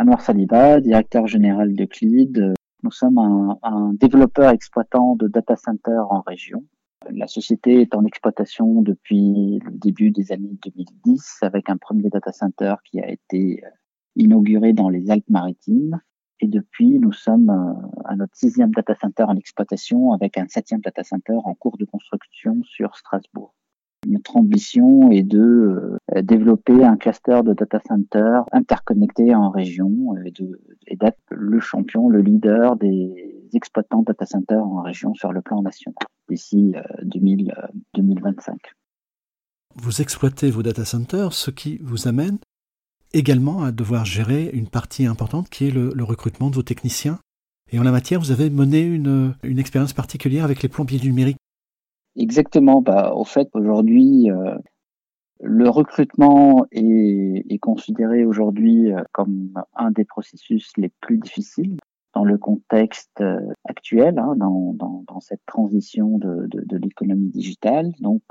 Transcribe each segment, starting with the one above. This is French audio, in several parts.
Anwar Saliba, directeur général de CLID. Nous sommes un, un développeur exploitant de data center en région. La société est en exploitation depuis le début des années 2010 avec un premier data center qui a été inauguré dans les Alpes-Maritimes. Et depuis, nous sommes euh, à notre sixième data center en exploitation avec un septième data center en cours de construction sur Strasbourg. Notre ambition est de euh, développer un cluster de data centers interconnectés en région et d'être le champion, le leader des exploitants data centers en région sur le plan national d'ici 2025. Euh, vous exploitez vos data centers, ce qui vous amène également à devoir gérer une partie importante qui est le, recrutement de vos techniciens. Et en la matière, vous avez mené une, une expérience particulière avec les plombiers numériques. Exactement. Bah, au fait, aujourd'hui, euh, le recrutement est, est considéré aujourd'hui euh, comme un des processus les plus difficiles dans le contexte euh, actuel, hein, dans, dans, dans, cette transition de, de, de l'économie digitale. Donc,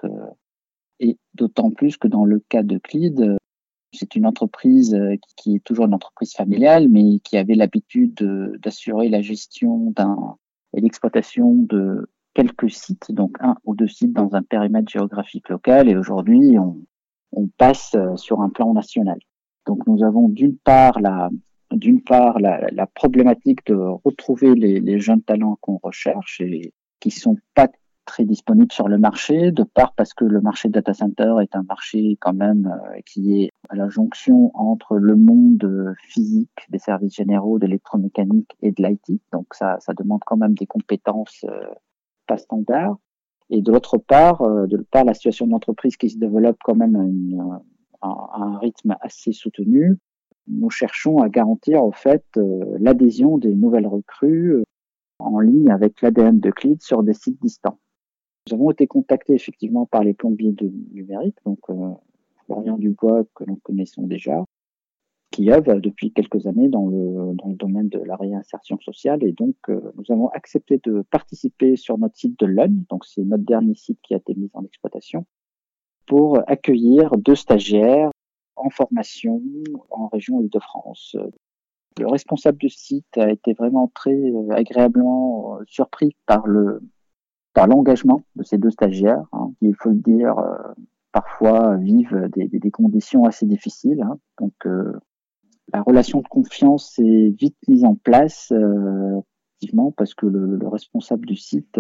et d'autant plus que dans le cas de CLID, c'est une entreprise euh, qui est toujours une entreprise familiale, mais qui avait l'habitude d'assurer la gestion d'un et l'exploitation de quelques sites, donc un ou deux sites dans un périmètre géographique local. Et aujourd'hui, on, on, passe euh, sur un plan national. Donc nous avons d'une part la d'une part la, la, problématique de retrouver les, les jeunes talents qu'on recherche et qui sont pas très disponible sur le marché, de part parce que le marché data center est un marché quand même euh, qui est à la jonction entre le monde physique des services généraux, d'électromécanique et de l'IT. Donc ça, ça demande quand même des compétences euh, pas standards. Et de l'autre part, euh, de part la situation de l'entreprise qui se développe quand même à, une, un rythme assez soutenu, nous cherchons à garantir en fait l'adhésion des nouvelles recrues en ligne avec l'ADN de CLID sur des sites distants. Nous avons été contactés effectivement par les plombiers de numérique, donc euh, Florian Dubois que nous connaissons déjà, qui œuvre depuis quelques années dans le, dans le domaine de la réinsertion sociale. Et donc, euh, nous avons accepté de participer sur notre site de Logne, donc c'est notre dernier site qui a été mis en exploitation, pour accueillir deux stagiaires en formation en région Île-de-France. Le responsable du site a été vraiment très euh, agréablement surpris par le, par l'engagement de ces deux stagiaires, hein, qui, il faut le dire, euh, parfois vivent des, des, conditions assez difficiles. Hein. Donc, euh, la relation de confiance est vite mise en place, euh, parce que le, le, responsable du site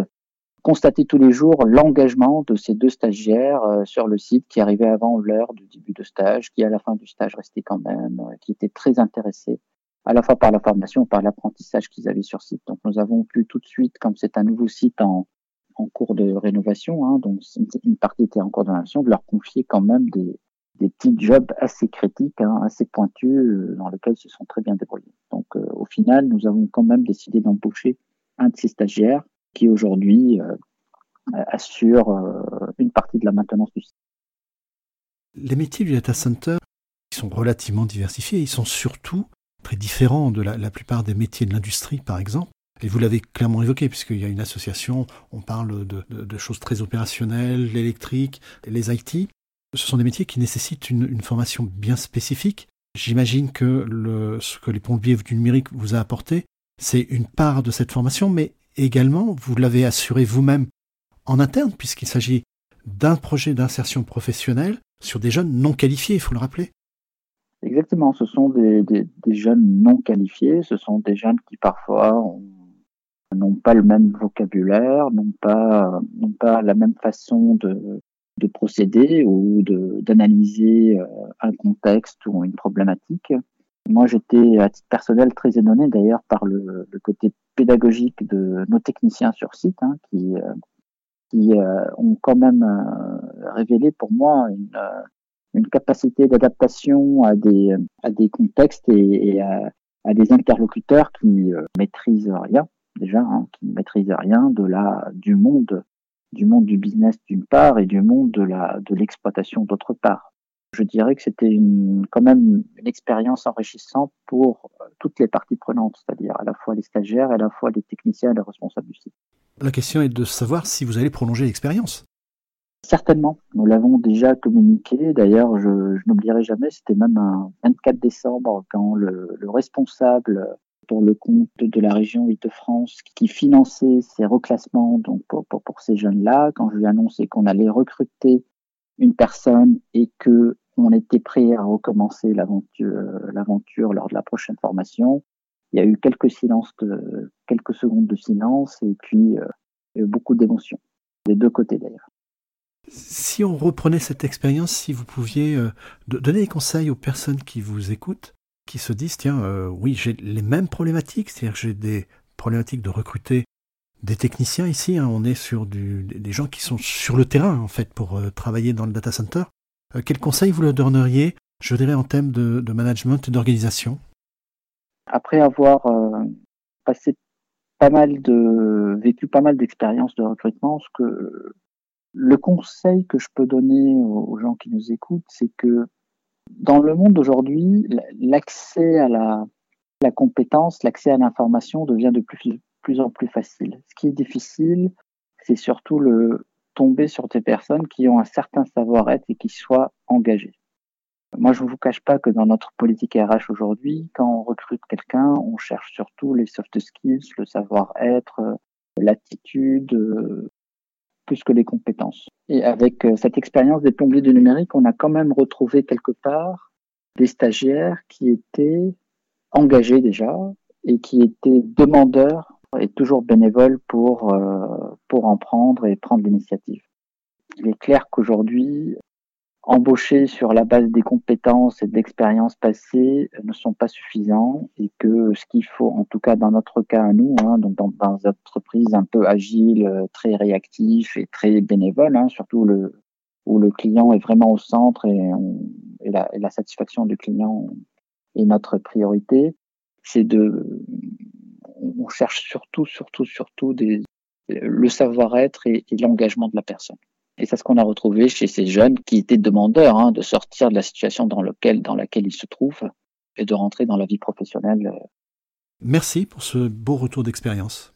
constatait tous les jours l'engagement de ces deux stagiaires sur le site qui arrivaient avant l'heure du début de stage, qui à la fin du stage restaient quand même, qui étaient très intéressés à la fois par la formation, par l'apprentissage qu'ils avaient sur site. Donc nous avons pu tout de suite, comme c'est un nouveau site en, en cours de rénovation, hein, donc une partie était en cours de rénovation, de leur confier quand même des, des petits jobs assez critiques, hein, assez pointus, euh, dans lesquels ils se sont très bien débrouillés. Donc euh, au final, nous avons quand même décidé d'embaucher un de ces stagiaires qui aujourd'hui euh, assure une partie de la maintenance du site. Les métiers du data center sont relativement diversifiés, ils sont surtout très différents de la, plupart des métiers de l'industrie, par exemple. Et vous l'avez clairement évoqué, puisqu'il y a une association, on parle de choses très opérationnelles, l'électrique, les IT. Ce sont des métiers qui nécessitent une, formation bien spécifique. J'imagine que ce que les pompiers du numérique vous a apporté, c'est une part de cette formation, mais également, vous l'avez assuré vous-même en interne, puisqu'il s'agit d'un projet d'insertion professionnelle sur des jeunes non qualifiés, il faut le rappeler. Exactement, ce sont des, jeunes non qualifiés, ce sont des jeunes qui parfois ont n'ont pas le même vocabulaire, n'ont pas la même façon de, de procéder ou d'analyser euh, un contexte ou une problématique. Moi, j'étais à titre personnel très étonné d'ailleurs par le, le, côté pédagogique de nos techniciens sur site, hein, qui, euh, qui euh, ont quand même révélé pour moi une, une capacité d'adaptation à des, à des contextes et, à, des interlocuteurs qui maîtrisent rien déjà, hein, qui ne maîtrisait rien de la, du monde, du monde du business d'une part et du monde de la, de l'exploitation d'autre part. Je dirais que c'était une, quand même une expérience enrichissante pour euh, toutes les parties prenantes, c'est-à-dire à la fois les stagiaires, à la fois les techniciens et les responsables du site. La question est de savoir si vous allez prolonger l'expérience. Certainement, nous l'avons déjà communiqué. D'ailleurs, je, je n'oublierai jamais, c'était même un 24 décembre quand le, le responsable pour le compte de la région Île-de-France qui finançait ces reclassements donc pour, pour, ces jeunes-là, quand je lui ai annoncé qu'on allait recruter une personne et que on était prêt à recommencer l'aventure, l'aventure lors de la prochaine formation, il y a eu quelques secondes de silence et puis euh, beaucoup d'émotions des deux côtés d'ailleurs. Si on reprenait cette expérience, si vous pouviez euh, donner des conseils aux personnes qui vous écoutent, qui se disent tiens, euh, oui, j'ai les mêmes problématiques, c'est-à-dire que j'ai des problématiques de recruter des techniciens ici. Hein, on est sur des gens qui sont sur le terrain en fait pour euh, travailler dans le data center. Euh, quels conseils vous leur donneriez, je dirais, en termes de, management et d'organisation? Après avoir passé pas mal de vécu pas mal d'expériences de recrutement, ce que le conseil que je peux donner aux gens qui nous écoutent, c'est que dans le monde d'aujourd'hui, l'accès à la, compétence, l'accès à l'information devient de plus, plus en plus facile. Ce qui est difficile, c'est surtout le tomber sur des personnes qui ont un certain savoir-être et qui soient engagées. Moi, je ne vous cache pas que dans notre politique RH aujourd'hui, quand on recrute quelqu'un, on cherche surtout les soft skills, le savoir-être, l'attitude, plus que les compétences. Et avec euh, cette expérience des plombiers du numérique, on a quand même retrouvé quelque part des stagiaires qui étaient engagés déjà et qui étaient demandeurs et toujours bénévoles pour, euh, pour en prendre et prendre l'initiative. Il est clair qu'aujourd'hui, embauchés sur la base des compétences et d'expériences passées ne sont pas suffisants et que ce qu'il faut, en tout cas dans notre cas à nous, hein, donc dans, dans une entreprise un peu agile, très réactif et très bénévole, hein, surtout le, où le client est vraiment au centre et, et, la, et la, satisfaction du client est notre priorité, c'est de, on cherche surtout, surtout, surtout des, le savoir-être et l'engagement de la personne. Et c'est ce qu'on a retrouvé chez ces jeunes qui étaient demandeurs hein, de sortir de la situation dans, laquelle ils se trouvent et de rentrer dans la vie professionnelle. Merci pour ce beau retour d'expérience.